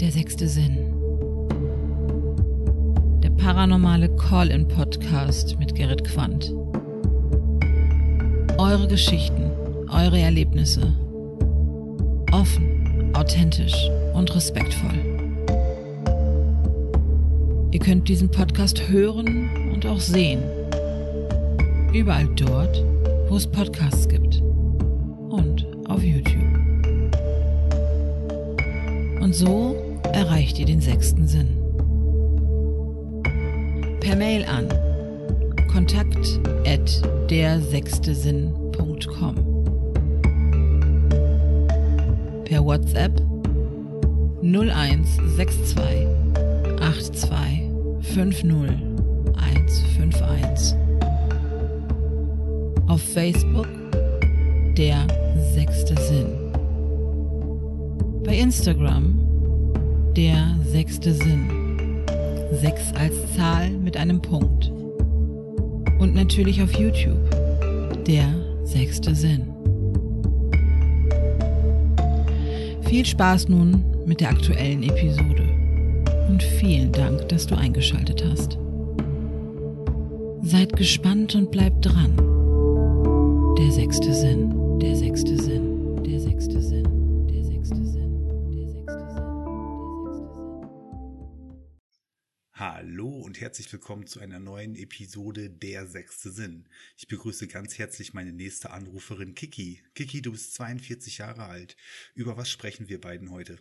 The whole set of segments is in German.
Der sechste Sinn. Der paranormale Call-in-Podcast mit Gerrit Quandt. Eure Geschichten, eure Erlebnisse. Offen, authentisch und respektvoll. Ihr könnt diesen Podcast hören und auch sehen. Überall dort, wo es Podcasts gibt. Und auf YouTube. Und so erreicht ihr den sechsten Sinn. Per Mail an kontakt at dersechstesinn.com Per WhatsApp 0162 82 50 151 Auf Facebook der sechste Sinn. Bei Instagram der sechste Sinn. Sechs als Zahl mit einem Punkt. Und natürlich auf YouTube der sechste Sinn. Viel Spaß nun mit der aktuellen Episode. Und vielen Dank, dass du eingeschaltet hast. Seid gespannt und bleibt dran. Der sechste Sinn. Der sechste Sinn, und herzlich willkommen zu einer neuen Episode Der sechste Sinn. Ich begrüße ganz herzlich meine nächste Anruferin Kiki. Kiki, du bist 42 Jahre alt. Über was sprechen wir beiden heute?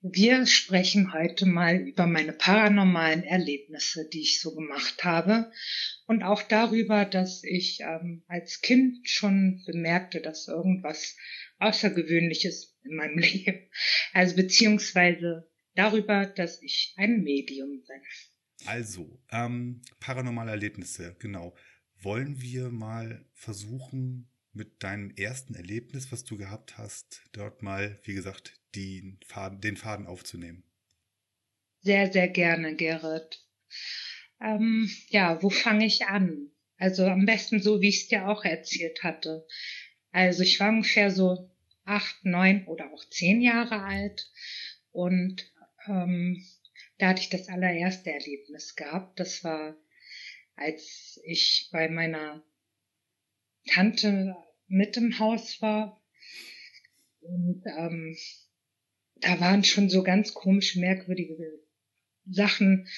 Wir sprechen heute mal über meine paranormalen Erlebnisse, die ich so gemacht habe und auch darüber, dass ich ähm, als Kind schon bemerkte, dass irgendwas Außergewöhnliches in meinem Leben, also beziehungsweise darüber, dass ich ein Medium bin. Also, ähm, paranormale Erlebnisse, genau. Wollen wir mal versuchen, mit deinem ersten Erlebnis, was du gehabt hast, dort mal, wie gesagt, den Faden, den Faden aufzunehmen. Sehr, sehr gerne, Gerrit. Ähm, ja, wo fange ich an? Also am besten so, wie ich es dir auch erzählt hatte. Also ich war ungefähr so acht, neun oder auch zehn Jahre alt und ähm, da hatte ich das allererste Erlebnis gehabt. Das war, als ich bei meiner Tante mit im Haus war. Und ähm, da waren schon so ganz komisch merkwürdige Sachen.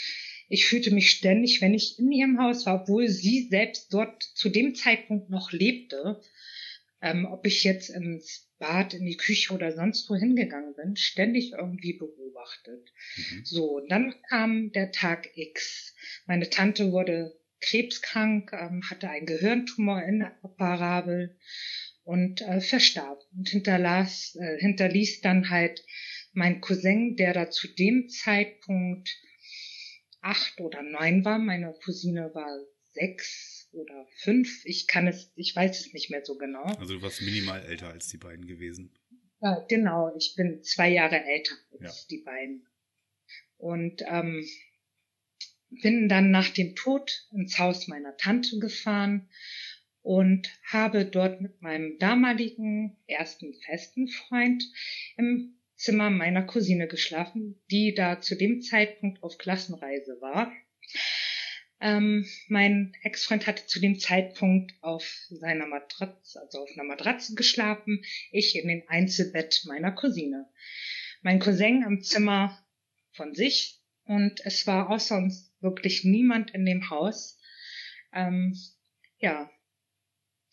Ich fühlte mich ständig, wenn ich in ihrem Haus war, obwohl sie selbst dort zu dem Zeitpunkt noch lebte, ähm, ob ich jetzt ins Bad, in die Küche oder sonst wo hingegangen bin, ständig irgendwie beobachtet. Mhm. So, dann kam der Tag X. Meine Tante wurde krebskrank, ähm, hatte einen Gehirntumor in Parabel und äh, verstarb und hinterlas, äh, hinterließ dann halt mein Cousin, der da zu dem Zeitpunkt acht oder neun war, meine Cousine war sechs oder fünf, ich kann es, ich weiß es nicht mehr so genau. Also du warst minimal älter als die beiden gewesen. Äh, genau, ich bin zwei Jahre älter als ja. die beiden. Und ähm, bin dann nach dem Tod ins Haus meiner Tante gefahren und habe dort mit meinem damaligen ersten festen Freund im Zimmer meiner Cousine geschlafen, die da zu dem Zeitpunkt auf Klassenreise war. Ähm, mein Ex-Freund hatte zu dem Zeitpunkt auf seiner Matratze, also auf einer Matratze geschlafen, ich in den Einzelbett meiner Cousine. Mein Cousin im Zimmer von sich und es war außer uns wirklich niemand in dem Haus. Ähm, ja,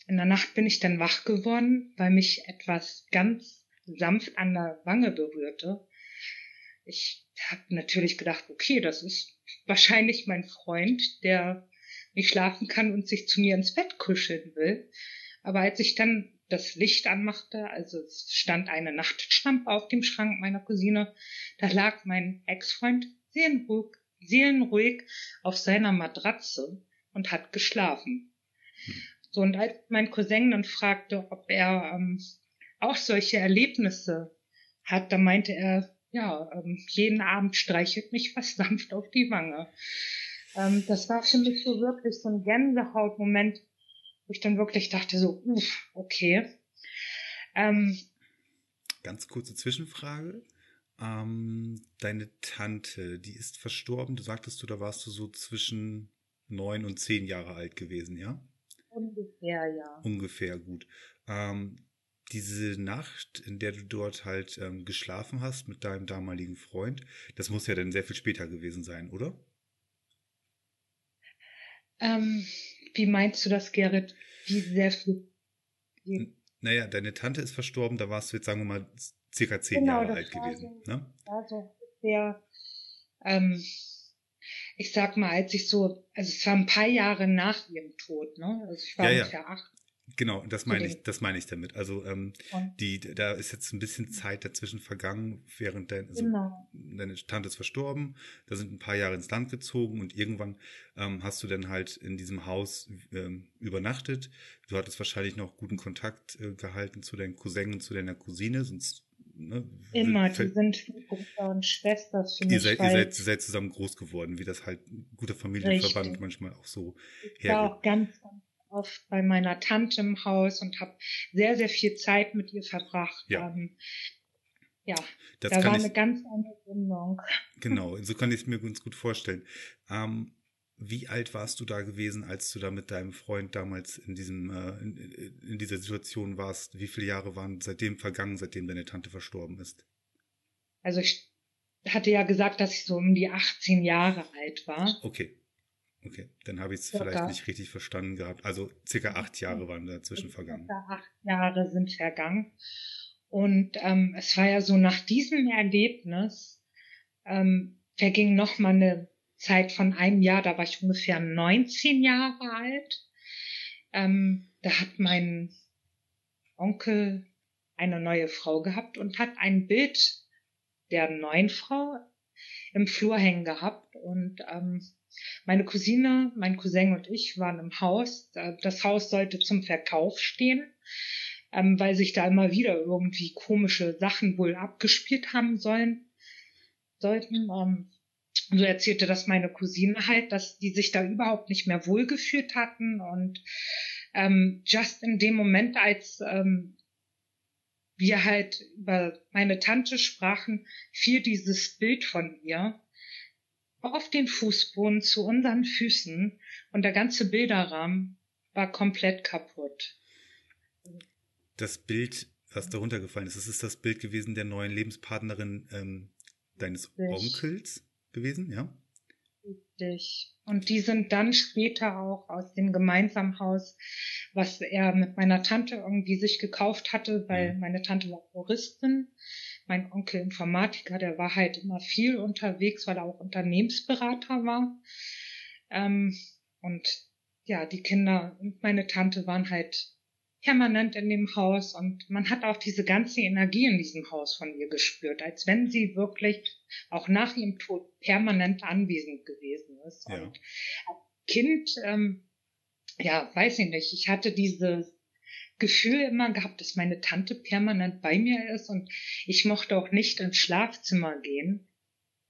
in der Nacht bin ich dann wach geworden, weil mich etwas ganz sanft an der Wange berührte. Ich habe natürlich gedacht, okay, das ist wahrscheinlich mein Freund, der nicht schlafen kann und sich zu mir ins Bett kuscheln will. Aber als ich dann das Licht anmachte, also es stand eine Nachtschlampe auf dem Schrank meiner Cousine, da lag mein Ex-Freund seelenruhig, seelenruhig auf seiner Matratze und hat geschlafen. So, und als mein Cousin dann fragte, ob er ähm, auch solche Erlebnisse hat, da meinte er, ja, ähm, jeden Abend streichelt mich was sanft auf die Wange. Ähm, das war für mich so wirklich so ein Gänsehautmoment, wo ich dann wirklich dachte so, uff, okay. Ähm, Ganz kurze Zwischenfrage. Ähm, deine Tante, die ist verstorben. Du sagtest du, da warst du so zwischen neun und zehn Jahre alt gewesen, ja? Ungefähr, ja. Ungefähr, gut. Ähm, diese Nacht, in der du dort halt ähm, geschlafen hast mit deinem damaligen Freund, das muss ja dann sehr viel später gewesen sein, oder? Ähm, wie meinst du das, Gerrit? Wie sehr viel? Wie? Naja, deine Tante ist verstorben, da warst du jetzt, sagen wir mal, circa zehn genau, Jahre alt gewesen. So, ne? Ja, so sehr, ähm, ich sag mal, als ich so, also es war ein paar Jahre nach ihrem Tod, ne? Also ich war ja, ungefähr ja. acht Genau, das meine ich, das meine ich damit. Also ähm, die, da ist jetzt ein bisschen Zeit dazwischen vergangen, während dein, also genau. deine Tante ist verstorben, da sind ein paar Jahre ins Land gezogen und irgendwann ähm, hast du dann halt in diesem Haus ähm, übernachtet. Du hattest wahrscheinlich noch guten Kontakt äh, gehalten zu deinen Cousin und zu deiner Cousine, sonst Ne, Immer, die sind Bruder und Schwester für mich. Ihr seid, ihr seid, ihr seid zusammen groß geworden, wie das halt guter Familienverband Richtig. manchmal auch so hergeht. War auch ganz, ganz oft bei meiner Tante im Haus und habe sehr, sehr viel Zeit mit ihr verbracht. Ja. Ähm, ja, das da war ich, eine ganz andere Bindung. Genau, so kann ich es mir ganz gut vorstellen. Ähm, wie alt warst du da gewesen, als du da mit deinem Freund damals in diesem äh, in, in, dieser Situation warst? Wie viele Jahre waren seitdem vergangen, seitdem deine Tante verstorben ist? Also ich hatte ja gesagt, dass ich so um die 18 Jahre alt war. Okay. Okay, dann habe ich es vielleicht nicht richtig verstanden gehabt. Also circa acht Jahre waren dazwischen vergangen. Circa acht Jahre sind vergangen. Und ähm, es war ja so, nach diesem Erlebnis ähm, verging noch mal eine Zeit von einem Jahr, da war ich ungefähr 19 Jahre alt. Ähm, da hat mein Onkel eine neue Frau gehabt und hat ein Bild der neuen Frau im Flur hängen gehabt. Und ähm, meine Cousine, mein Cousin und ich waren im Haus. Das Haus sollte zum Verkauf stehen, ähm, weil sich da immer wieder irgendwie komische Sachen wohl abgespielt haben sollen, sollten. Ähm, so erzählte das meine Cousine halt, dass die sich da überhaupt nicht mehr wohlgefühlt hatten und ähm, just in dem Moment, als ähm, wir halt über meine Tante sprachen, fiel dieses Bild von ihr auf den Fußboden zu unseren Füßen und der ganze Bilderrahmen war komplett kaputt. Das Bild, was darunter gefallen ist, das ist das Bild gewesen der neuen Lebenspartnerin ähm, deines. Onkels gewesen, ja? Richtig. Und die sind dann später auch aus dem gemeinsamen Haus, was er mit meiner Tante irgendwie sich gekauft hatte, weil mhm. meine Tante war Floristin mein Onkel Informatiker, der war halt immer viel unterwegs, weil er auch Unternehmensberater war. Ähm, und ja, die Kinder und meine Tante waren halt permanent in dem Haus und man hat auch diese ganze Energie in diesem Haus von ihr gespürt, als wenn sie wirklich auch nach ihrem Tod permanent anwesend gewesen ist. Ja. Und als Kind, ähm, ja, weiß ich nicht, ich hatte diese Gefühl immer gehabt, dass meine Tante permanent bei mir ist und ich mochte auch nicht ins Schlafzimmer gehen,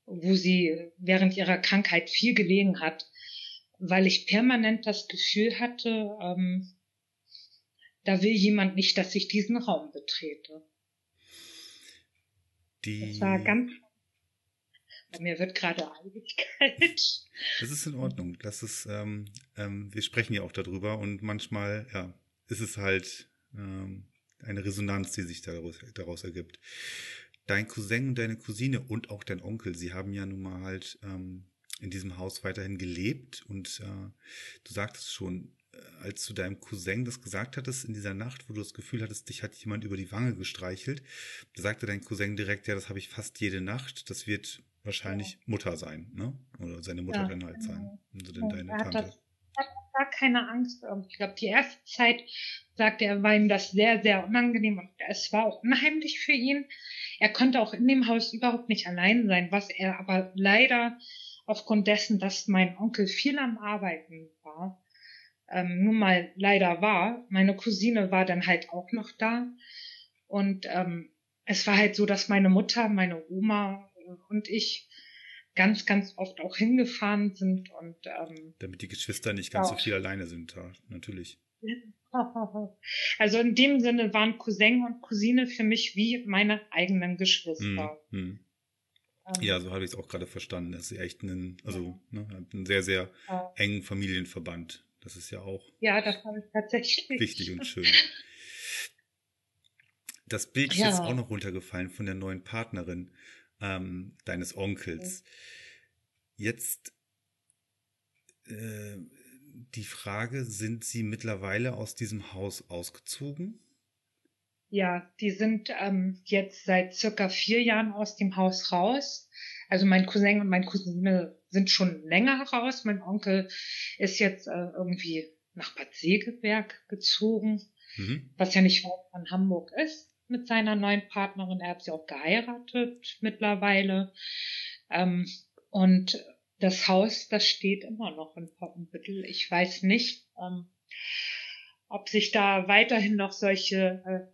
wo sie während ihrer Krankheit viel gelegen hat, weil ich permanent das Gefühl hatte, ähm, da will jemand nicht, dass ich diesen Raum betrete. Die... Das war ganz bei mir wird gerade Eiligkeit. Das ist in Ordnung. Das ist, ähm, ähm, wir sprechen ja auch darüber und manchmal, ja, ist es halt ähm, eine Resonanz, die sich daraus, daraus ergibt. Dein Cousin, deine Cousine und auch dein Onkel, sie haben ja nun mal halt ähm, in diesem Haus weiterhin gelebt und äh, du sagtest schon, als du deinem Cousin das gesagt hattest in dieser Nacht, wo du das Gefühl hattest, dich hat jemand über die Wange gestreichelt, da sagte dein Cousin direkt, ja, das habe ich fast jede Nacht, das wird wahrscheinlich ja. Mutter sein, ne? Oder seine Mutter ja, dann halt sein. Genau. Also denn deine Tante gar keine Angst. Ich glaube, die erste Zeit sagte er, war ihm das sehr, sehr unangenehm und es war auch unheimlich für ihn. Er konnte auch in dem Haus überhaupt nicht allein sein, was er aber leider aufgrund dessen, dass mein Onkel viel am Arbeiten war, ähm, nun mal leider war. Meine Cousine war dann halt auch noch da und ähm, es war halt so, dass meine Mutter, meine Oma und ich ganz, ganz oft auch hingefahren sind und ähm, damit die Geschwister nicht ganz ja. so viel alleine sind, ja, natürlich. Also in dem Sinne waren Cousin und Cousine für mich wie meine eigenen Geschwister. Hm, hm. Ähm, Ja, so habe ich es auch gerade verstanden. Das ist echt ein, also ne, einen sehr, sehr Ja. engen Familienverband. Das ist ja auch Ja, das habe ich tatsächlich. wichtig und schön. Das Bild ist Ja. jetzt auch noch runtergefallen von der neuen Partnerin ähm, deines Onkels. Jetzt äh, die Frage, sind sie mittlerweile aus diesem Haus ausgezogen? Ja, die sind ähm, jetzt seit circa vier Jahren aus dem Haus raus. Also mein Cousin und meine Cousine sind schon länger raus. Mein Onkel ist jetzt äh, irgendwie nach Bad Segeberg gezogen, Mhm. was ja nicht weit von Hamburg ist, mit seiner neuen Partnerin. Er hat sie auch geheiratet mittlerweile. Ähm, und das Haus, das steht immer noch in Poppenbüttel. Ich weiß nicht, ähm, ob sich da weiterhin noch solche äh,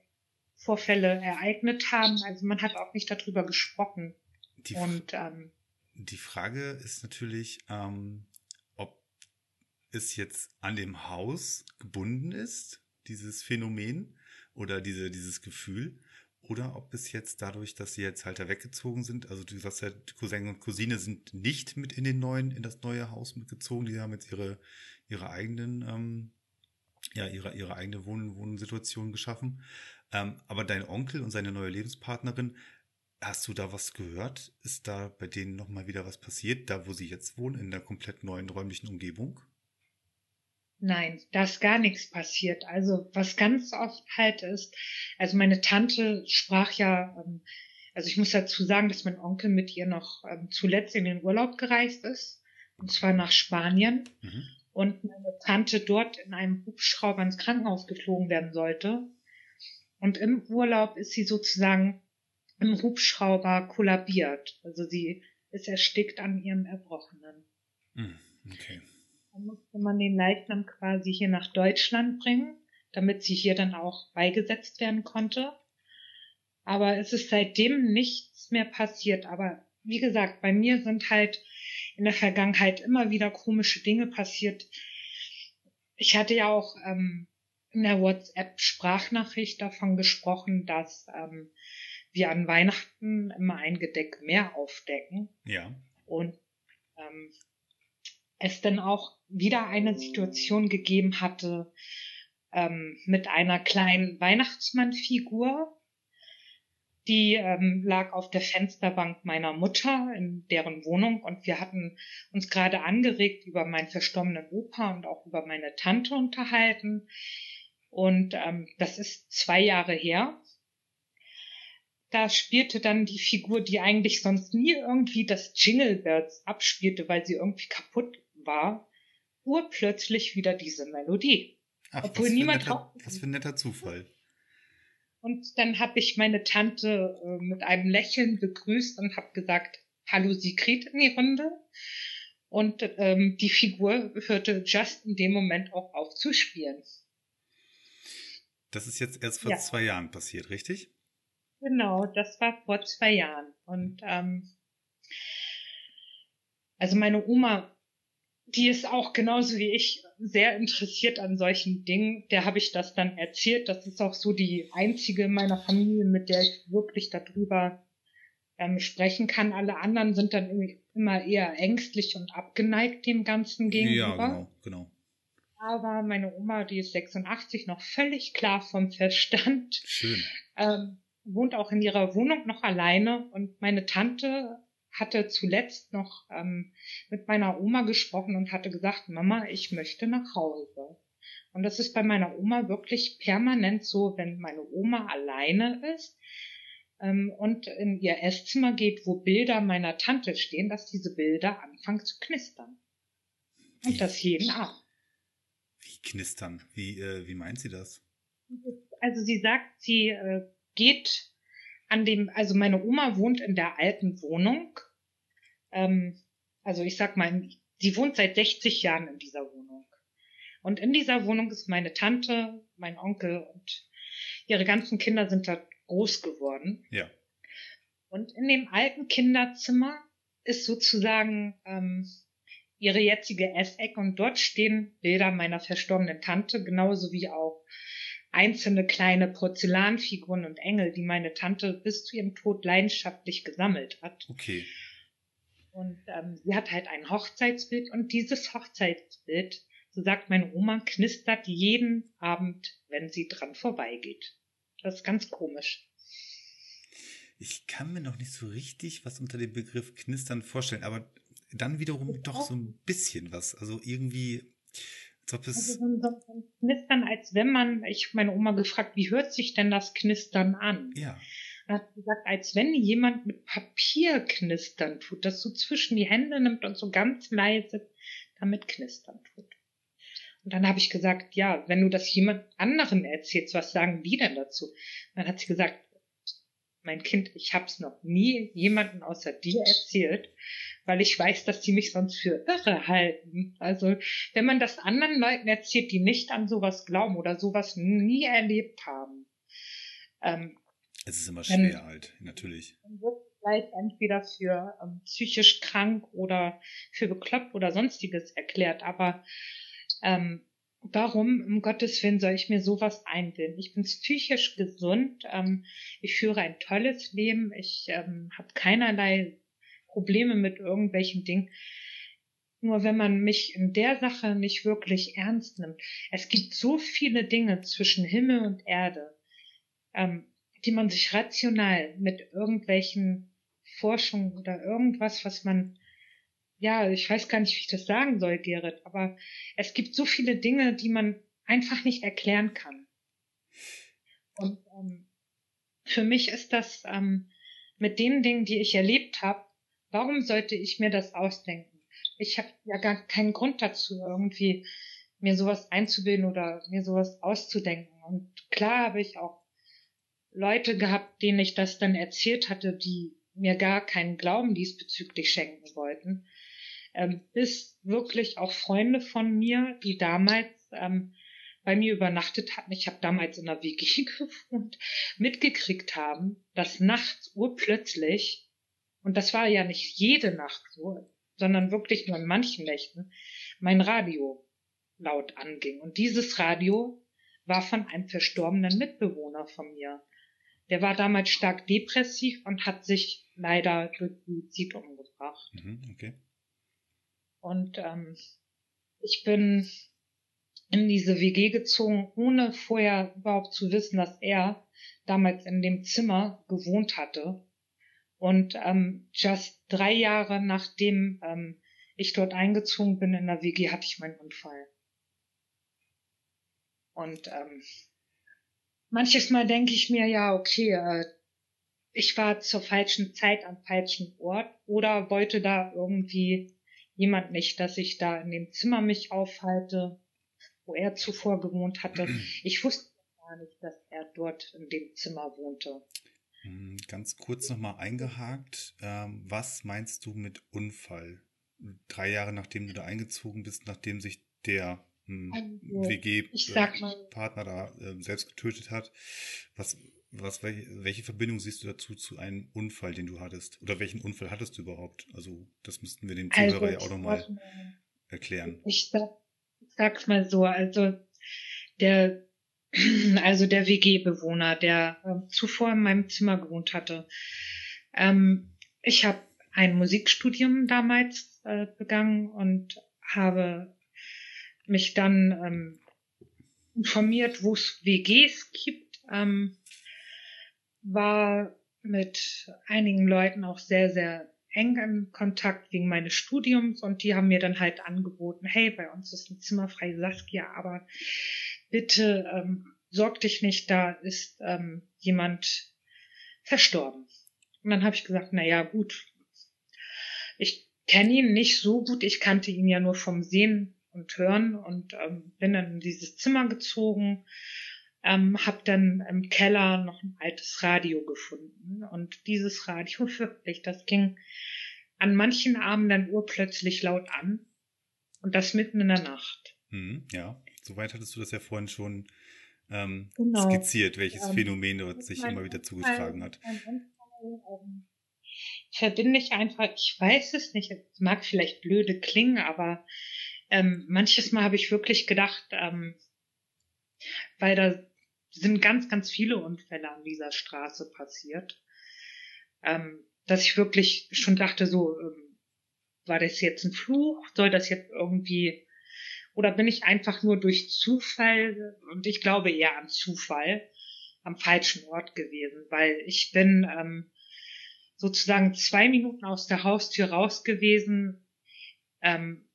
Vorfälle ereignet haben. Also man hat auch nicht darüber gesprochen. Die, Und ähm, die Frage ist natürlich, ähm, ob es jetzt an dem Haus gebunden ist, dieses Phänomen oder diese, dieses Gefühl, oder ob es jetzt dadurch, dass sie jetzt halt da weggezogen sind, also du sagst ja, Cousin und Cousine sind nicht mit in den neuen, in das neue Haus mitgezogen, die haben jetzt ihre, ihre eigenen, ähm, ja, ihre, ihre eigene Wohn Wohnsituation geschaffen. Ähm, aber dein Onkel und seine neue Lebenspartnerin, hast du da was gehört? Ist da bei denen nochmal wieder was passiert, da wo sie jetzt wohnen, in der komplett neuen räumlichen Umgebung? nein, da ist gar nichts passiert. Also was ganz oft halt ist, also meine Tante sprach ja, ähm, also ich muss dazu sagen, dass mein Onkel mit ihr noch ähm, zuletzt in den Urlaub gereist ist, und zwar nach Spanien. Mhm. und meine Tante dort in einem Hubschrauber ins Krankenhaus geflogen werden sollte. Und im Urlaub ist sie sozusagen im Hubschrauber kollabiert. Also sie ist erstickt an ihrem Erbrochenen. Mhm. Okay. Dann musste man den Leichnam quasi hier nach Deutschland bringen, damit sie hier dann auch beigesetzt werden konnte. Aber es ist seitdem nichts mehr passiert. Aber wie gesagt, bei mir sind halt in der Vergangenheit immer wieder komische Dinge passiert. Ich hatte ja auch ähm, in der WhatsApp-Sprachnachricht davon gesprochen, dass ähm, wir an Weihnachten immer ein Gedeck mehr aufdecken Ja. und ähm, es dann auch wieder eine Situation gegeben hatte ähm, mit einer kleinen Weihnachtsmannfigur, die ähm, lag auf der Fensterbank meiner Mutter in deren Wohnung und wir hatten uns gerade angeregt über meinen verstorbenen Opa und auch über meine Tante unterhalten und ähm, das ist zwei Jahre her. Da spielte dann die Figur, die eigentlich sonst nie irgendwie das Jingle Bells abspielte, weil sie irgendwie kaputt war, urplötzlich wieder diese Melodie. Ach, Obwohl was, niemand netter, was für ein netter Zufall. Und dann habe ich meine Tante äh, mit einem Lächeln begrüßt und habe gesagt, hallo Sigrid in die Runde. Und ähm, die Figur hörte just in dem Moment auch auf zu spielen. Das ist jetzt erst vor Ja. zwei Jahren passiert, richtig? Genau, das war vor zwei Jahren. Und ähm, also meine Oma, die ist auch genauso wie ich sehr interessiert an solchen Dingen. Der habe ich das dann erzählt. Das ist auch so die einzige in meiner Familie, mit der ich wirklich darüber ähm, sprechen kann. Alle anderen sind dann immer eher ängstlich und abgeneigt dem Ganzen gegenüber. Ja, genau, genau. Aber meine Oma, die ist 86, noch völlig klar vom Verstand Schön. ähm, wohnt auch in ihrer Wohnung noch alleine und meine Tante hatte zuletzt noch ähm, mit meiner Oma gesprochen und hatte gesagt, Mama, ich möchte nach Hause. Und das ist bei meiner Oma wirklich permanent so, wenn meine Oma alleine ist ähm, und in ihr Esszimmer geht, wo Bilder meiner Tante stehen, dass diese Bilder anfangen zu knistern. Wie? Und das jeden Abend. Wie knistern? Wie, äh, wie meint sie das? Also sie sagt, sie äh, geht an dem, also meine Oma wohnt in der alten Wohnung. Ähm, also ich sag mal, sie wohnt seit 60 Jahren in dieser Wohnung. Und in dieser Wohnung ist meine Tante, mein Onkel und ihre ganzen Kinder sind da groß geworden. Ja. Und in dem alten Kinderzimmer ist sozusagen ähm, ihre jetzige Essecke und dort stehen Bilder meiner verstorbenen Tante, genauso wie auch einzelne kleine Porzellanfiguren und Engel, die meine Tante bis zu ihrem Tod leidenschaftlich gesammelt hat. Okay. Und ähm, sie hat halt ein Hochzeitsbild und dieses Hochzeitsbild, so sagt meine Oma, knistert jeden Abend, wenn sie dran vorbeigeht. Das ist ganz komisch. Ich kann mir noch nicht so richtig was unter dem Begriff knistern vorstellen, aber dann wiederum doch so ein bisschen was. Also irgendwie, ob es. Also so ein, so ein Knistern, als wenn man, ich habe meine Oma gefragt, wie hört sich denn das Knistern an? Ja. Er hat gesagt, als wenn jemand mit Papier knistern tut, das so zwischen die Hände nimmt und so ganz leise damit knistern tut. Und dann habe ich gesagt, ja, wenn du das jemand anderen erzählst, was sagen die denn dazu? dann hat sie gesagt, mein Kind, ich habe es noch nie jemanden außer dir erzählt, weil ich weiß, dass die mich sonst für irre halten. Also wenn man das anderen Leuten erzählt, die nicht an sowas glauben oder sowas nie erlebt haben, ähm, es ist immer schwer dann, halt, natürlich. Dann wird vielleicht entweder für ähm, psychisch krank oder für bekloppt oder sonstiges erklärt. Aber ähm, warum, um Gottes Willen, soll ich mir sowas einbilden? Ich bin psychisch gesund, ähm, ich führe ein tolles Leben, ich ähm, habe keinerlei Probleme mit irgendwelchen Dingen. Nur wenn man mich in der Sache nicht wirklich ernst nimmt. Es gibt so viele Dinge zwischen Himmel und Erde. Ähm, die man sich rational mit irgendwelchen Forschungen oder irgendwas, was man, ja, ich weiß gar nicht, wie ich das sagen soll, Gerrit, aber es gibt so viele Dinge, die man einfach nicht erklären kann. Und ähm, für mich ist das ähm, mit den Dingen, die ich erlebt warum sollte ich mir das ausdenken? Ich habe ja gar keinen Grund dazu, irgendwie mir sowas einzubilden oder mir sowas auszudenken. Und klar habe ich auch Leute gehabt, denen ich das dann erzählt hatte, die mir gar keinen Glauben diesbezüglich schenken wollten, ähm, bis wirklich auch Freunde von mir, die damals ähm, bei mir übernachtet hatten, ich habe damals in der WG gewohnt, mitgekriegt haben, dass nachts urplötzlich, und das war ja nicht jede Nacht so, sondern wirklich nur in manchen Nächten, mein Radio laut anging. Und dieses Radio war von einem verstorbenen Mitbewohner von mir. Der war damals stark depressiv und hat sich leider durch Suizid umgebracht. Mhm, okay. Und ähm, ich bin in diese WG gezogen, ohne vorher überhaupt zu wissen, dass er damals in dem Zimmer gewohnt hatte. Und ähm, just drei Jahre nachdem ähm, ich dort eingezogen bin in der WG, hatte ich meinen Unfall. Und ähm, manches Mal denke ich mir, ja, okay, äh, ich war zur falschen Zeit am falschen Ort oder wollte da irgendwie jemand nicht, dass ich da in dem Zimmer mich aufhalte, wo er zuvor gewohnt hatte. Ich wusste gar nicht, dass er dort in dem Zimmer wohnte. Hm, ganz kurz nochmal eingehakt. Ähm, was meinst du mit Unfall? Drei Jahre nachdem du da eingezogen bist, nachdem sich der also, WG-Partner da äh, selbst getötet hat. Was, was, welche Verbindung siehst du dazu zu einem Unfall, den du hattest? Oder welchen Unfall hattest du überhaupt? Also, das müssten wir dem Zuhörer also, ja auch nochmal erklären. Ich, sag, ich sag's mal so, also der, also der WG-Bewohner, der äh, zuvor in meinem Zimmer gewohnt hatte. Ähm, ich habe ein Musikstudium damals äh, begangen und habe mich dann ähm, informiert, wo es WGs gibt, ähm, war mit einigen Leuten auch sehr, sehr eng in Kontakt wegen meines Studiums und die haben mir dann halt angeboten, hey, bei uns ist ein Zimmer frei. Saskia, aber bitte ähm, sorg dich nicht, da ist ähm, jemand verstorben. Und dann habe ich gesagt, na ja, gut. Ich kenne ihn nicht so gut, ich kannte ihn ja nur vom Sehen und Hören und ähm, bin dann in dieses Zimmer gezogen, ähm, habe dann im Keller noch ein altes Radio gefunden und dieses Radio wirklich, das ging an manchen Abenden urplötzlich laut an und das mitten in der Nacht. Hm, ja, soweit hattest du das ja vorhin schon ähm, genau. skizziert, welches ähm, Phänomen dort sich immer wieder zugetragen hat. Ähm, verbinde ich einfach, ich weiß es nicht, es mag vielleicht blöde klingen, aber ähm, manches Mal habe ich wirklich gedacht, ähm, weil da sind ganz, ganz viele Unfälle an dieser Straße passiert, ähm, dass ich wirklich schon dachte, so, ähm, war das jetzt ein Fluch? Soll das jetzt irgendwie, oder bin ich einfach nur durch Zufall, und ich glaube eher an Zufall, am falschen Ort gewesen, weil ich bin ähm, sozusagen zwei Minuten aus der Haustür raus gewesen, ähm,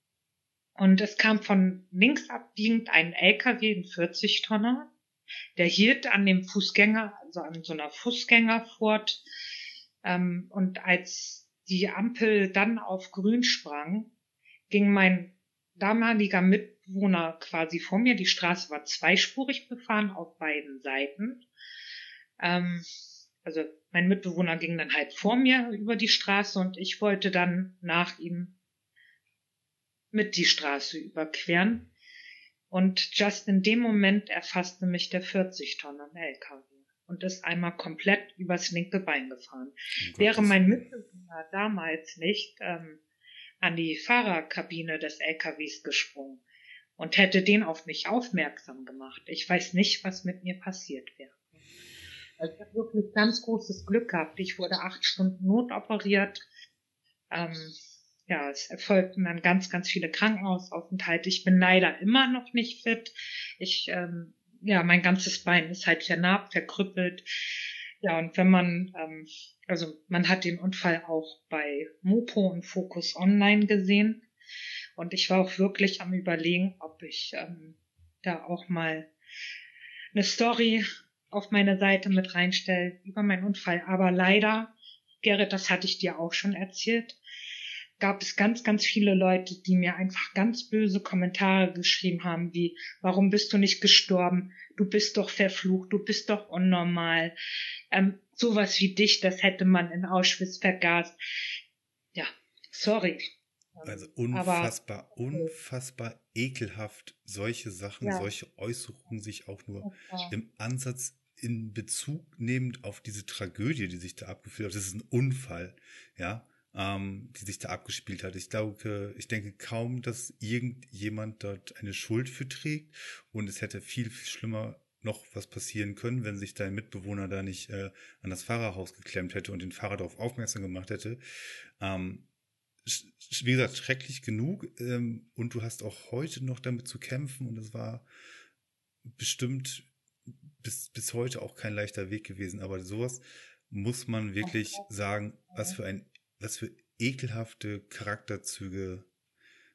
und es kam von links abbiegend ein LKW, ein 40-Tonner, der hielt an dem Fußgänger, also an so einer Fußgängerfurt. Ähm, und als die Ampel dann auf grün sprang, ging mein damaliger Mitbewohner quasi vor mir. Die Straße war zweispurig befahren auf beiden Seiten. Ähm, also mein Mitbewohner ging dann halt vor mir über die Straße und ich wollte dann nach ihm mit die Straße überqueren. Und just in dem Moment erfasste mich der 40 Tonnen LKW und ist einmal komplett übers linke Bein gefahren. Oh Wäre mein Mitbewohner damals nicht ähm, an die Fahrerkabine des LKWs gesprungen und hätte den auf mich aufmerksam gemacht, ich weiß nicht, was mit mir passiert wäre. Also ich habe wirklich ganz großes Glück gehabt. Ich wurde acht Stunden notoperiert. Ähm, ja, es erfolgten dann ganz, ganz viele Krankenhausaufenthalte. Ich bin leider immer noch nicht fit. Ich, ähm, ja, mein ganzes Bein ist halt vernarbt, verkrüppelt. Ja, und wenn man, ähm, also man hat den Unfall auch bei Mopo und Focus Online gesehen. Und ich war auch wirklich am überlegen, ob ich ähm, da auch mal eine Story auf meine Seite mit reinstelle über meinen Unfall. Aber leider, Gerrit, das hatte ich dir auch schon erzählt, gab es ganz, ganz viele Leute, die mir einfach ganz böse Kommentare geschrieben haben, wie, warum bist du nicht gestorben? Du bist doch verflucht, du bist doch unnormal. Ähm, sowas wie dich, das hätte man in Auschwitz vergast. Ja, sorry. Also unfassbar, Aber, unfassbar ekelhaft, solche Sachen, ja. solche Äußerungen sich auch nur okay. im Ansatz in Bezug nehmend auf diese Tragödie, die sich da abgeführt hat. Das ist ein Unfall, ja ähm, die sich da abgespielt hat. Ich glaube, ich denke kaum, dass irgendjemand dort eine Schuld für trägt und es hätte viel, viel schlimmer noch was passieren können, wenn sich dein Mitbewohner da nicht äh, an das Fahrerhaus geklemmt hätte und den Fahrer darauf aufmerksam gemacht hätte. Ähm, wie gesagt, schrecklich genug ähm, und du hast auch heute noch damit zu kämpfen und es war bestimmt bis, bis heute auch kein leichter Weg gewesen, aber sowas muss man wirklich sagen, was für ein was für ekelhafte Charakterzüge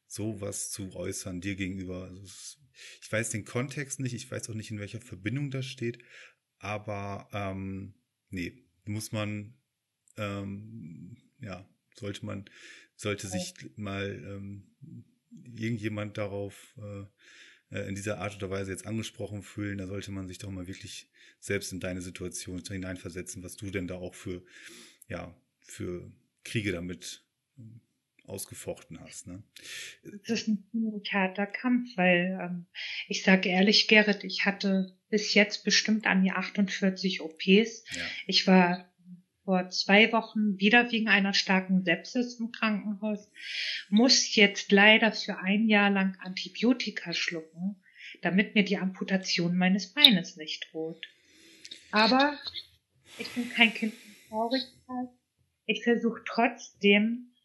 sowas zu äußern dir gegenüber. Also ist, ich weiß den Kontext nicht, ich weiß auch nicht, in welcher Verbindung das steht, aber ähm, nee, muss man, ähm, ja, sollte man, sollte sich mal ähm, irgendjemand darauf äh, äh, in dieser Art oder Weise jetzt angesprochen fühlen, da sollte man sich doch mal wirklich selbst in deine Situation hineinversetzen, was du denn da auch für, ja, für Kriege damit ähm, ausgefochten hast. Ne? Das ist ein ziemlich harter Kampf, weil ähm, ich sage ehrlich, Gerrit, ich hatte bis jetzt bestimmt an die 48 OPs. Ja. Ich war vor zwei Wochen wieder wegen einer starken Sepsis im Krankenhaus, muss jetzt leider für ein Jahr lang Antibiotika schlucken, damit mir die Amputation meines Beines nicht droht. Aber ich bin kein Kind von Traurigkeit ich versuche trotzdem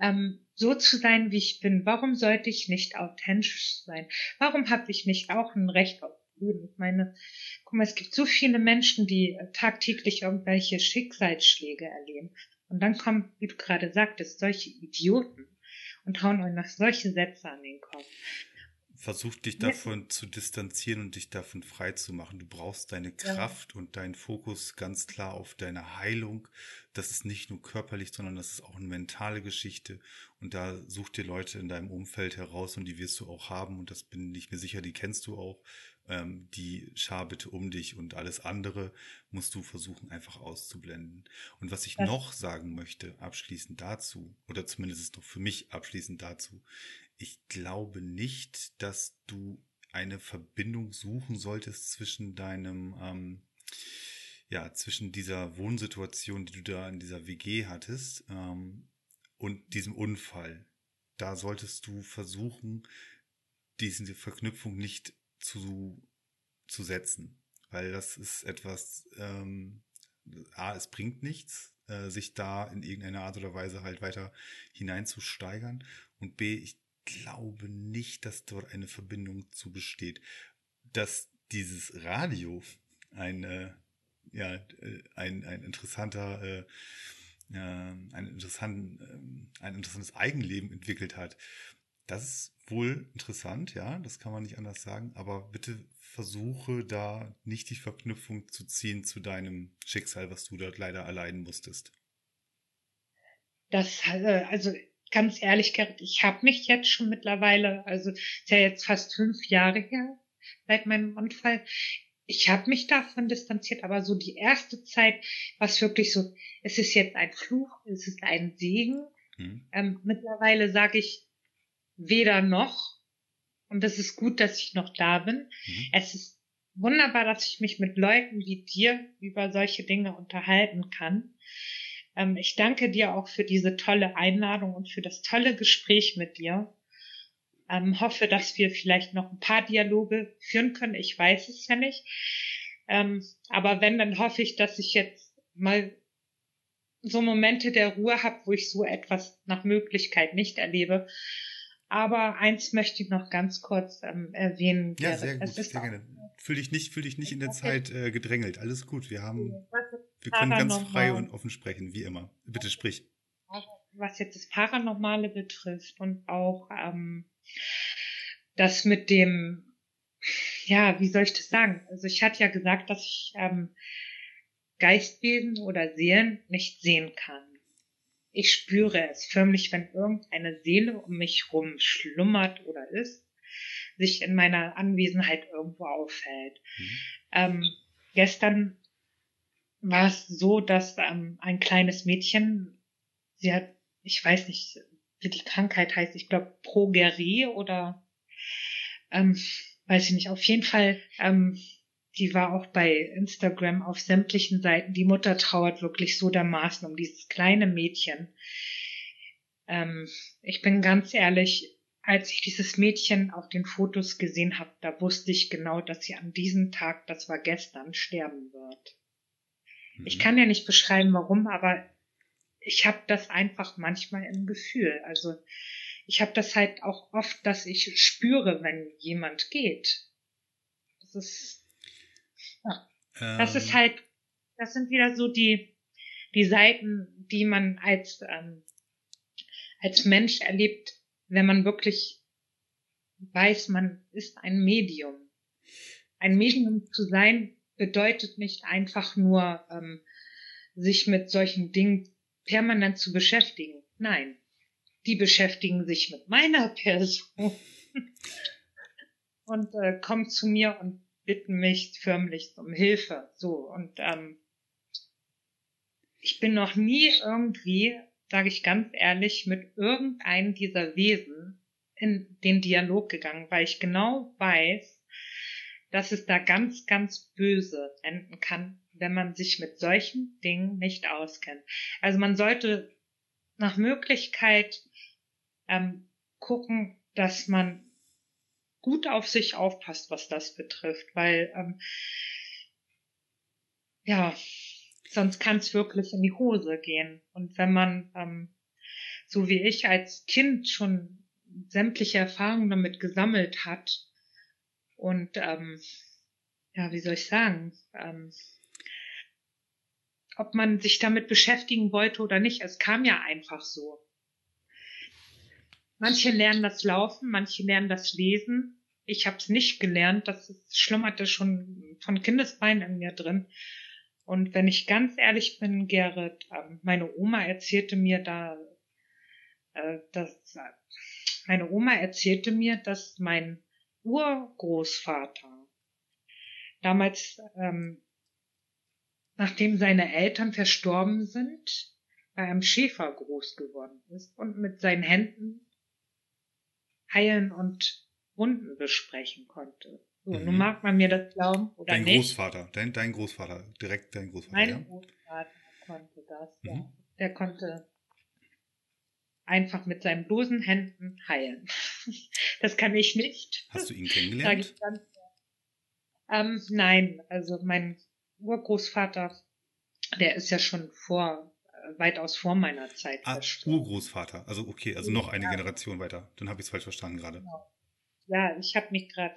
ähm, so zu sein, wie ich bin. Warum sollte ich nicht authentisch sein? Warum habe ich nicht auch ein Recht auf Leben? Ich meine, guck mal, es gibt so viele Menschen, die tagtäglich irgendwelche Schicksalsschläge erleben. Und dann kommen, wie du gerade sagtest, solche Idioten und hauen euch noch solche Sätze an den Kopf. Versuch dich davon zu distanzieren und dich davon frei zu machen. Du brauchst deine Kraft ja. und deinen Fokus ganz klar auf deine Heilung. Das ist nicht nur körperlich, sondern das ist auch eine mentale Geschichte. Und da such dir Leute in deinem Umfeld heraus und die wirst du auch haben. Und das bin ich mir sicher, die kennst du auch. Ähm, die Schar bitte um dich und alles andere musst du versuchen einfach auszublenden. Und was ich ja. noch sagen möchte, abschließend dazu, oder zumindest ist doch für mich abschließend dazu, ich glaube nicht, dass du eine Verbindung suchen solltest zwischen deinem, ähm, ja, zwischen dieser Wohnsituation, die du da in dieser WG hattest, ähm, und diesem Unfall. Da solltest du versuchen, diese Verknüpfung nicht zu, zu setzen. weil das ist etwas, ähm, A, es bringt nichts, äh, sich da in irgendeiner Art oder Weise halt weiter hineinzusteigern. Und B, ich glaube nicht, dass dort eine Verbindung zu besteht. Dass dieses Radio eine, ja, äh, ein, ein interessanter, äh, ein, interessanten, ähm, ein interessantes Eigenleben entwickelt hat. Das ist wohl interessant, ja, das kann man nicht anders sagen, aber bitte versuche da nicht die Verknüpfung zu ziehen zu deinem Schicksal, was du dort leider erleiden musstest. Das, äh, also ganz ehrlich, Gerrit, ich habe mich jetzt schon mittlerweile, also ist ja jetzt fast fünf Jahre her seit meinem Unfall, ich habe mich davon distanziert, aber so die erste Zeit war es wirklich so, es ist jetzt ein Fluch, es ist ein Segen. Mhm. Ähm, mittlerweile sage ich weder noch. Und es ist gut, dass ich noch da bin. Mhm. Es ist wunderbar, dass ich mich mit Leuten wie dir über solche Dinge unterhalten kann. Ähm, ich danke dir auch für diese tolle Einladung und für das tolle Gespräch mit dir. Ähm, hoffe, dass wir vielleicht noch ein paar Dialoge führen können. Ich weiß es ja nicht. Ähm, aber wenn, dann hoffe ich, dass ich jetzt mal so Momente der Ruhe habe, wo ich so etwas nach Möglichkeit nicht erlebe. Aber eins möchte ich noch ganz kurz ähm, erwähnen. Ja, sehr gut, sehr gerne. Fühl dich nicht, fühl dich nicht in der Zeit äh, gedrängelt. Alles gut. Wir haben, wir können ganz frei und offen sprechen, wie immer. Bitte sprich. Was jetzt das Paranormale betrifft und auch ähm, das mit dem, ja, wie soll ich das sagen? Also ich hatte ja gesagt, dass ich ähm, Geistwesen oder Seelen nicht sehen kann. Ich spüre es förmlich, wenn irgendeine Seele um mich rum schlummert oder ist, sich in meiner Anwesenheit irgendwo aufhält. Mhm. Ähm, gestern war es so, dass ähm, ein kleines Mädchen, sie hat, ich weiß nicht, wie die Krankheit heißt, ich glaube Progerie oder ähm, weiß ich nicht, auf jeden Fall, ähm, die war auch bei Instagram auf sämtlichen Seiten. Die Mutter trauert wirklich so dermaßen um dieses kleine Mädchen. Ähm, ich bin ganz ehrlich, als ich dieses Mädchen auf den Fotos gesehen habe, da wusste ich genau, dass sie an diesem Tag, das war gestern, sterben wird. Mhm. Ich kann ja nicht beschreiben, warum, aber ich habe das einfach manchmal im Gefühl. Also ich habe das halt auch oft, dass ich spüre, wenn jemand geht. Das ist. Ähm. das ist ähm. halt, das sind wieder so die, die Seiten, die man als, ähm, als Mensch erlebt, wenn man wirklich weiß, man ist ein Medium. Ein Medium zu sein bedeutet nicht einfach nur, ähm, sich mit solchen Dingen permanent zu beschäftigen. Nein, die beschäftigen sich mit meiner Person und äh, kommen zu mir und bitten mich förmlich um Hilfe. So und ähm, ich bin noch nie irgendwie, sage ich ganz ehrlich, mit irgendeinem dieser Wesen in den Dialog gegangen, weil ich genau weiß, dass es da ganz, ganz böse enden kann, wenn man sich mit solchen Dingen nicht auskennt. Also man sollte nach Möglichkeit ähm, gucken, dass man gut auf sich aufpasst, was das betrifft, weil ähm, ja, sonst kann es wirklich in die Hose gehen. Und wenn man, ähm, so wie ich als Kind schon sämtliche Erfahrungen damit gesammelt hat und ähm, ja, wie soll ich sagen, ähm, ob man sich damit beschäftigen wollte oder nicht. Es kam ja einfach so. Manche lernen das Laufen, manche lernen das Lesen. Ich habe es nicht gelernt, das schlummerte schon von Kindesbeinen in mir drin. Und wenn ich ganz ehrlich bin, Gerrit, ähm, meine Oma erzählte mir da, äh, dass meine Oma erzählte mir, dass mein Urgroßvater damals ähm, nachdem seine Eltern verstorben sind, bei einem Schäfer groß geworden ist und mit seinen Händen heilen und Wunden besprechen konnte. So, mhm. nun mag man mir das glauben oder dein nicht. Großvater, dein, dein Großvater, direkt dein Großvater. Mein ja? Großvater konnte das, mhm. ja. Der konnte einfach mit seinen bloßen Händen heilen. Das kann ich nicht. Hast du ihn kennengelernt? Ähm, nein, also mein Urgroßvater, der ist ja schon vor, weitaus vor meiner Zeit ah, Urgroßvater, also okay, also noch eine ja. Generation weiter. Dann habe ich es falsch verstanden gerade. Genau. Ja, ich habe mich gerade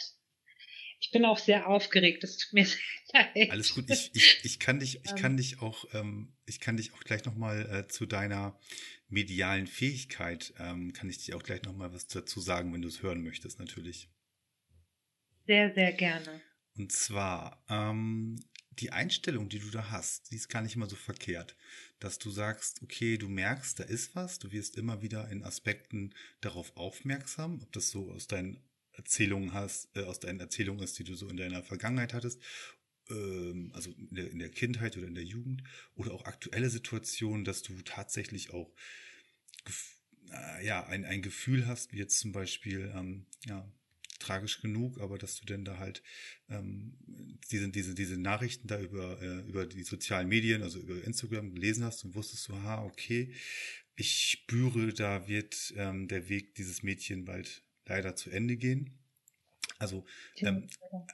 ich bin auch sehr aufgeregt, das tut mir sehr leid. Alles gut, ich, ich, ich kann dich, ich kann ähm. dich auch, ähm, ich kann dich auch gleich nochmal äh, zu deiner medialen Fähigkeit, ähm, kann ich dir auch gleich nochmal was dazu sagen, wenn du es hören möchtest, natürlich. Sehr, sehr gerne. Und zwar, ähm, die Einstellung, die du da hast, die ist gar nicht immer so verkehrt, dass du sagst, okay, du merkst, da ist was, du wirst immer wieder in Aspekten darauf aufmerksam, ob das so aus deinen Erzählungen hast, äh, aus deinen Erzählungen ist, die du so in deiner Vergangenheit hattest, ähm, also in der, in der, Kindheit oder in der Jugend, oder auch aktuelle Situationen, dass du tatsächlich auch äh, ja, ein, ein Gefühl hast, wie jetzt zum Beispiel, ähm, ja, tragisch genug, aber dass du denn da halt ähm, diese, diese, diese Nachrichten da über, äh, über die sozialen Medien, also über Instagram gelesen hast und wusstest so, ha, okay, ich spüre, da wird ähm, der Weg dieses Mädchen bald leider zu Ende gehen. Also ähm,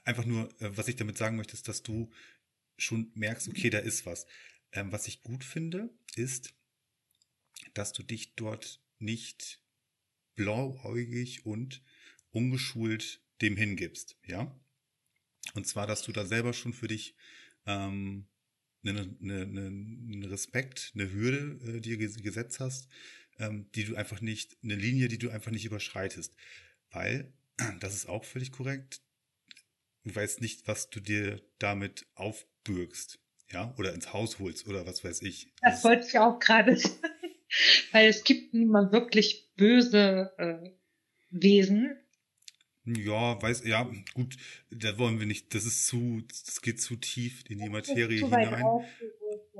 einfach nur, äh, was ich damit sagen möchte, ist, dass du schon merkst, okay, da ist was. Ähm, was ich gut finde, ist, dass du dich dort nicht blauäugig und ungeschult dem hingibst, ja. Und zwar, dass du da selber schon für dich ähm, einen eine, eine Respekt, eine Hürde äh, dir gesetzt hast, ähm, die du einfach nicht, eine Linie, die du einfach nicht überschreitest. Weil, das ist auch völlig korrekt, du weißt nicht, was du dir damit aufbürgst, ja, oder ins Haus holst oder was weiß ich. Das, das wollte ich auch gerade sagen. Weil es gibt nun mal wirklich böse äh, Wesen. Ja, weiß, ja, gut, da wollen wir nicht, das ist zu, das geht zu tief in die Materie hinein.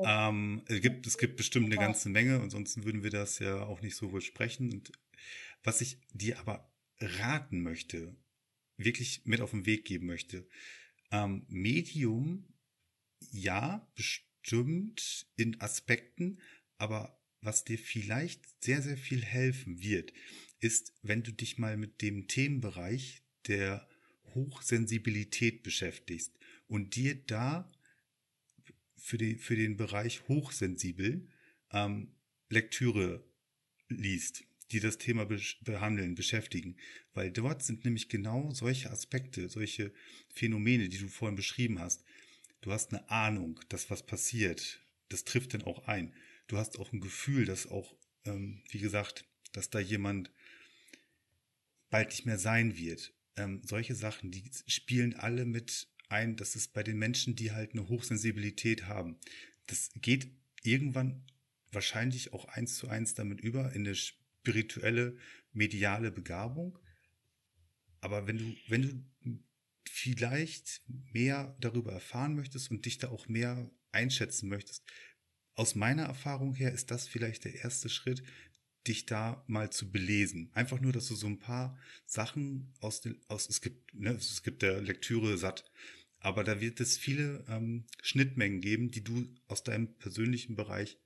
Ähm, es gibt, es gibt bestimmt eine ganze Menge, ansonsten würden wir das ja auch nicht so besprechen. Und was ich dir aber raten möchte, wirklich mit auf den Weg geben möchte, ähm, Medium, ja, bestimmt in Aspekten, aber was dir vielleicht sehr, sehr viel helfen wird, ist, wenn du dich mal mit dem Themenbereich der Hochsensibilität beschäftigst und dir da für, die, für den Bereich hochsensibel ähm, Lektüre liest die das Thema behandeln, beschäftigen. Weil dort sind nämlich genau solche Aspekte, solche Phänomene, die du vorhin beschrieben hast. Du hast eine Ahnung, dass was passiert. Das trifft dann auch ein. Du hast auch ein Gefühl, dass auch, ähm, wie gesagt, dass da jemand bald nicht mehr sein wird. Ähm, solche Sachen, die spielen alle mit ein. Das ist bei den Menschen, die halt eine Hochsensibilität haben. Das geht irgendwann wahrscheinlich auch eins zu eins damit über in eine spirituelle, mediale Begabung. Aber wenn du, wenn du vielleicht mehr darüber erfahren möchtest und dich da auch mehr einschätzen möchtest, aus meiner Erfahrung her ist das vielleicht der erste Schritt, dich da mal zu belesen. Einfach nur, dass du so ein paar Sachen aus den, aus, es gibt, ne, es gibt der Lektüre satt, aber da wird es viele ähm, Schnittmengen geben, die du aus deinem persönlichen Bereich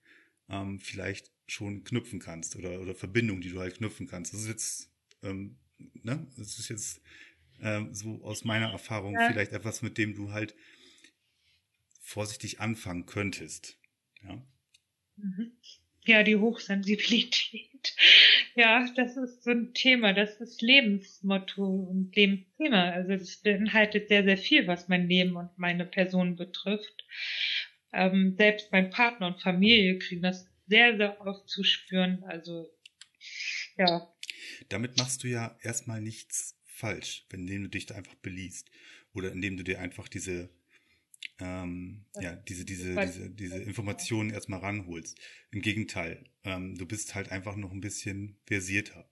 ähm, vielleicht schon knüpfen kannst oder, oder Verbindungen, die du halt knüpfen kannst. Das ist jetzt, ähm, ne, das ist jetzt ähm, so aus meiner Erfahrung ja. vielleicht etwas, mit dem du halt vorsichtig anfangen könntest. Ja. Mhm. Ja, die Hochsensibilität. Ja, das ist so ein Thema, das ist Lebensmotto und Lebensthema. Also das beinhaltet sehr, sehr viel, was mein Leben und meine Person betrifft. Ähm, selbst mein Partner und Familie kriegen das sehr, sehr oft zu spüren. Also, ja. Damit machst du ja erstmal nichts falsch, indem du dich da einfach beliest. Oder indem du dir einfach diese, ähm, ja, diese, diese, diese, diese Informationen erstmal ranholst. Im Gegenteil, ähm, du bist halt einfach noch ein bisschen versierter,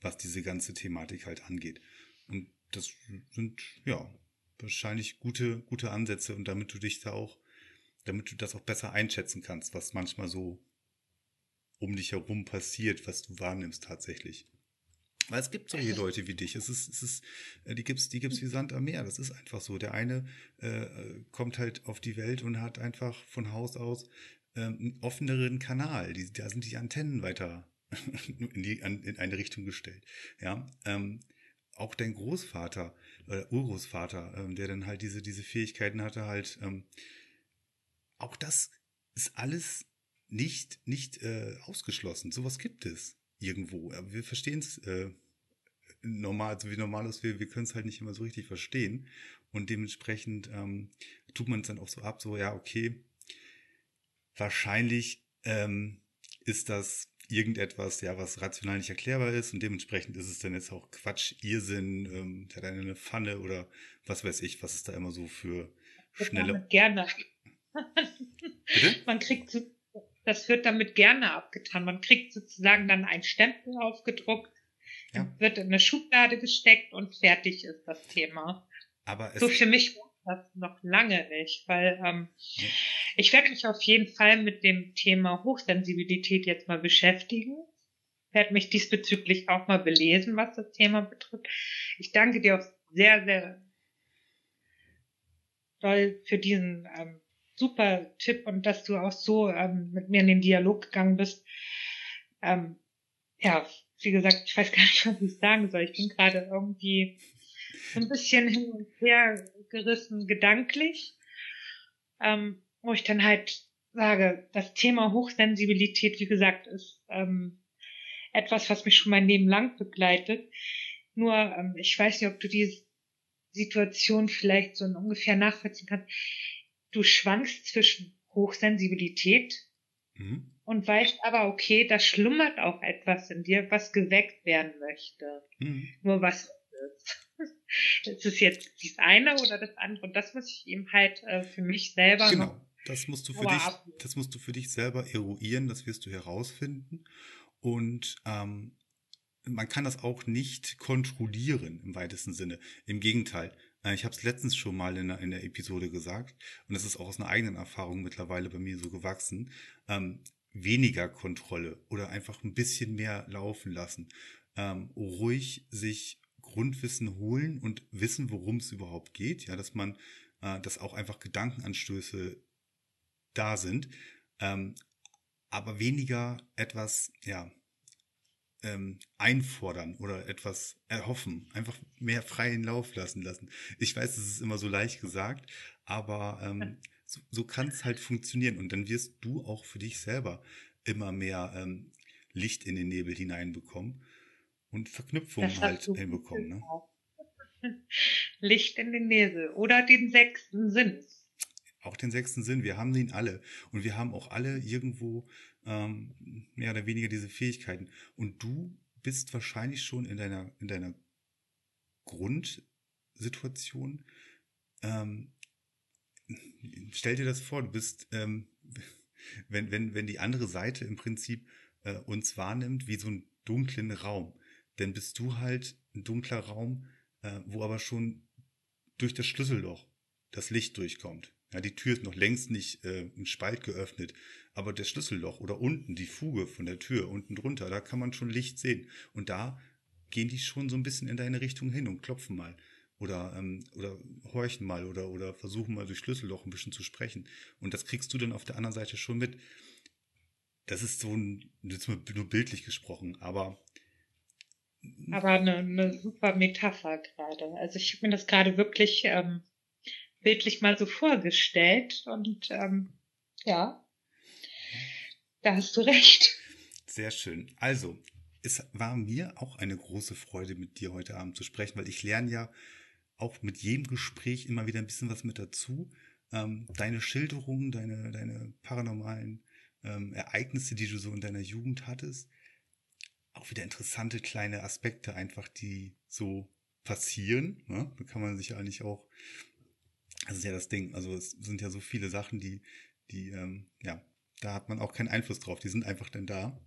was diese ganze Thematik halt angeht. Und das sind, ja, wahrscheinlich gute, gute Ansätze und damit du dich da auch, damit du das auch besser einschätzen kannst, was manchmal so um dich herum passiert, was du wahrnimmst tatsächlich. Weil es gibt solche Leute wie dich. Es ist, es ist, äh, die gibt's, die gibt's wie Sand am Meer. Das ist einfach so. Der eine äh, kommt halt auf die Welt und hat einfach von Haus aus äh, einen offeneren Kanal. Die, da sind die Antennen weiter in, die, in eine Richtung gestellt. Ja, ähm, auch dein Großvater oder Urgroßvater, ähm, der dann halt diese, diese Fähigkeiten hatte, halt, ähm, auch das ist alles nicht, nicht äh, ausgeschlossen. Sowas gibt es irgendwo. Aber wir verstehen es äh, normal, so wie normal ist, wir, wir können es halt nicht immer so richtig verstehen. Und dementsprechend ähm, tut man es dann auch so ab, so, ja, okay, wahrscheinlich ähm, ist das irgendetwas, ja, was rational nicht erklärbar ist und dementsprechend ist es dann jetzt auch Quatsch, Irrsinn, ähm, der dann eine Pfanne oder was weiß ich, was ist da immer so für schnelle. Gerne. man kriegt das wird damit gerne abgetan. Man kriegt sozusagen dann ein Stempel aufgedruckt, ja. wird in eine Schublade gesteckt und fertig ist das Thema. Aber so für mich das noch lange nicht, weil ähm, ja. ich werde mich auf jeden Fall mit dem Thema Hochsensibilität jetzt mal beschäftigen. Werde mich diesbezüglich auch mal belesen, was das Thema betrifft. Ich danke dir auch sehr, sehr doll für diesen ähm, super Tipp und dass du auch so ähm, mit mir in den Dialog gegangen bist. Ähm, ja, wie gesagt, ich weiß gar nicht, was ich sagen soll. Ich bin gerade irgendwie ein bisschen hin und her gerissen gedanklich, ähm, wo ich dann halt sage, das Thema Hochsensibilität, wie gesagt, ist ähm, etwas, was mich schon mein Leben lang begleitet. Nur, ähm, ich weiß nicht, ob du die Situation vielleicht so ungefähr nachvollziehen kannst. Du schwankst zwischen Hochsensibilität mhm. und weißt aber, okay, da schlummert auch etwas in dir, was geweckt werden möchte. Mhm. Nur was ist. ist es jetzt das eine oder das andere? Und das muss ich eben halt äh, für mich selber genau. noch. Das musst du für dich, das musst du für dich selber eruieren, das wirst du herausfinden. Und ähm, man kann das auch nicht kontrollieren im weitesten Sinne. Im Gegenteil. Äh, ich habe es letztens schon mal in der, in der Episode gesagt und es ist auch aus einer eigenen Erfahrung mittlerweile bei mir so gewachsen. Ähm, weniger Kontrolle oder einfach ein bisschen mehr laufen lassen. Ähm, ruhig sich Grundwissen holen und wissen, worum es überhaupt geht, ja, dass man, äh, dass auch einfach Gedankenanstöße da sind, ähm, aber weniger etwas, ja, ähm, einfordern oder etwas erhoffen, einfach mehr freien Lauf lassen lassen. Ich weiß, es ist immer so leicht gesagt, aber ähm, so, so kann es halt funktionieren und dann wirst du auch für dich selber immer mehr ähm, Licht in den Nebel hineinbekommen und Verknüpfungen halt hinbekommen. Ne? Licht in den Nebel oder den sechsten Sinn. Auch den sechsten Sinn, wir haben ihn alle. Und wir haben auch alle irgendwo ähm, mehr oder weniger diese Fähigkeiten. Und du bist wahrscheinlich schon in deiner, in deiner Grundsituation. Ähm, stell dir das vor, du bist, ähm, wenn, wenn, wenn die andere Seite im Prinzip äh, uns wahrnimmt wie so einen dunklen Raum dann bist du halt ein dunkler Raum, äh, wo aber schon durch das Schlüsselloch das Licht durchkommt. Ja, die Tür ist noch längst nicht äh, im Spalt geöffnet, aber das Schlüsselloch oder unten die Fuge von der Tür, unten drunter, da kann man schon Licht sehen. Und da gehen die schon so ein bisschen in deine Richtung hin und klopfen mal oder ähm, oder horchen mal oder oder versuchen mal durch Schlüsselloch ein bisschen zu sprechen. Und das kriegst du dann auf der anderen Seite schon mit. Das ist so ein, jetzt nur bildlich gesprochen, aber aber eine, eine super Metapher gerade. Also ich habe mir das gerade wirklich ähm, bildlich mal so vorgestellt und ähm, ja, da hast du recht. Sehr schön. Also, es war mir auch eine große Freude, mit dir heute Abend zu sprechen, weil ich lerne ja auch mit jedem Gespräch immer wieder ein bisschen was mit dazu. Ähm, deine Schilderungen, deine, deine paranormalen ähm, Ereignisse, die du so in deiner Jugend hattest, auch wieder interessante kleine Aspekte einfach, die so passieren. Ne? Da kann man sich eigentlich auch, das ist ja das Ding, also es sind ja so viele Sachen, die, die, ähm, ja, da hat man auch keinen Einfluss drauf, die sind einfach dann da.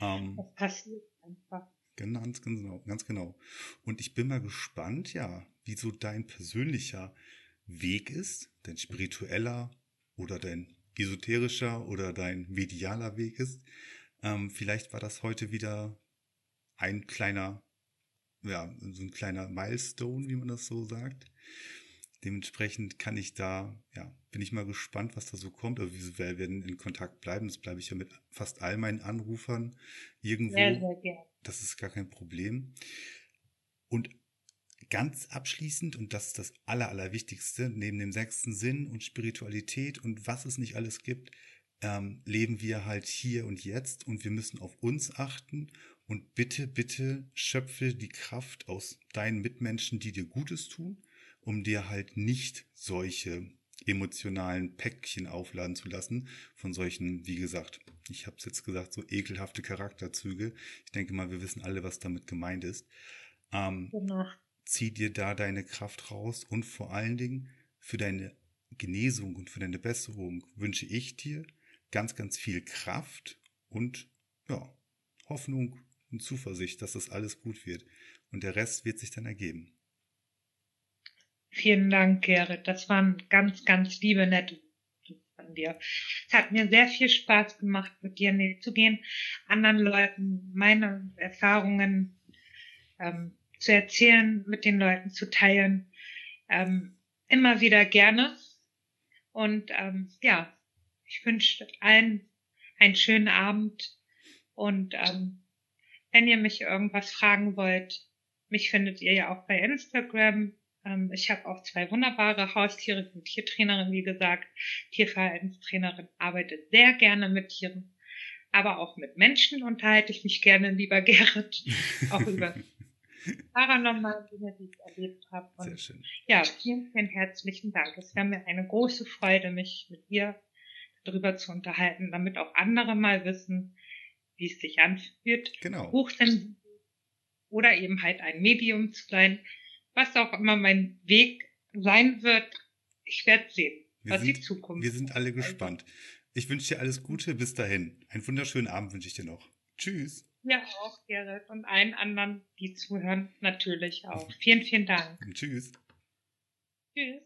Ähm, das passiert einfach. Genau, ganz genau, ganz genau. Und ich bin mal gespannt, ja, wie so dein persönlicher Weg ist, dein spiritueller oder dein esoterischer oder dein medialer Weg ist. Ähm, vielleicht war das heute wieder ein kleiner, ja, so ein kleiner Milestone, wie man das so sagt. Dementsprechend kann ich da, ja, bin ich mal gespannt, was da so kommt. Also wir werden in Kontakt bleiben. Das bleibe ich ja mit fast all meinen Anrufern irgendwo. Sehr, sehr gerne. Das ist gar kein Problem. Und ganz abschließend, und das ist das Aller, Allerwichtigste, neben dem sechsten Sinn und Spiritualität und was es nicht alles gibt, ähm, leben wir halt hier und jetzt und wir müssen auf uns achten und bitte, bitte schöpfe die Kraft aus deinen Mitmenschen, die dir Gutes tun, um dir halt nicht solche emotionalen Päckchen aufladen zu lassen von solchen, wie gesagt, ich habe es jetzt gesagt, so ekelhafte Charakterzüge. Ich denke mal, wir wissen alle, was damit gemeint ist. Ähm, genau. Zieh dir da deine Kraft raus und vor allen Dingen für deine Genesung und für deine Besserung wünsche ich dir ganz, ganz viel Kraft und ja, Hoffnung und Zuversicht, dass das alles gut wird. Und der Rest wird sich dann ergeben. Vielen Dank, Gerrit. Das waren ganz, ganz liebe, nette von dir. Es hat mir sehr viel Spaß gemacht, mit dir zu gehen, anderen Leuten meine Erfahrungen ähm, zu erzählen, mit den Leuten zu teilen. Ähm, immer wieder gerne. Und ähm, ja, ich wünsche allen einen schönen Abend. Und ähm, wenn ihr mich irgendwas fragen wollt, mich findet ihr ja auch bei Instagram ähm, ich habe auch zwei wunderbare Haustiere, ich bin Tiertrainerin, wie gesagt, Tierverhaltenstrainerin, arbeite sehr gerne mit Tieren, aber auch mit Menschen unterhalte ich mich gerne, lieber Gerrit, auch über paranormale Dinge, die ich erlebt habe. Und sehr schön. Ja, vielen, vielen herzlichen Dank. Es wäre mir eine große Freude, mich mit dir darüber zu unterhalten, damit auch andere mal wissen, wie es sich anfühlt, genau. hochsensibel oder eben halt ein Medium zu sein, was auch immer mein Weg sein wird, ich werde sehen, wir was sind, die Zukunft Wir sind alle gespannt. Ich wünsche dir alles Gute. Bis dahin. Einen wunderschönen Abend wünsche ich dir noch. Tschüss. Ja, auch, Gerrit. Und allen anderen, die zuhören, natürlich auch. Vielen, vielen Dank. Tschüss. Tschüss.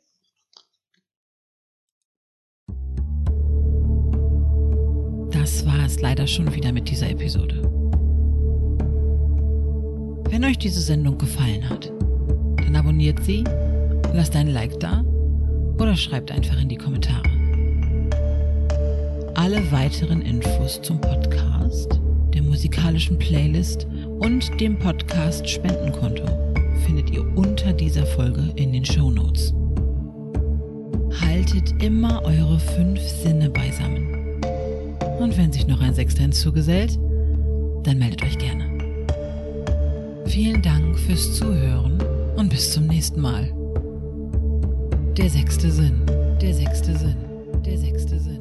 Das war es leider schon wieder mit dieser Episode. Wenn euch diese Sendung gefallen hat, dann abonniert sie, lasst ein Like da oder schreibt einfach in die Kommentare. Alle weiteren Infos zum Podcast, der musikalischen Playlist und dem Podcast Spendenkonto findet ihr unter dieser Folge in den Show Notes. Haltet immer eure fünf Sinne beisammen. Und wenn sich noch ein Sechster hinzugesellt, dann meldet euch gerne. Vielen Dank fürs Zuhören und bis zum nächsten Mal. Der sechste Sinn, der sechste Sinn, der sechste Sinn.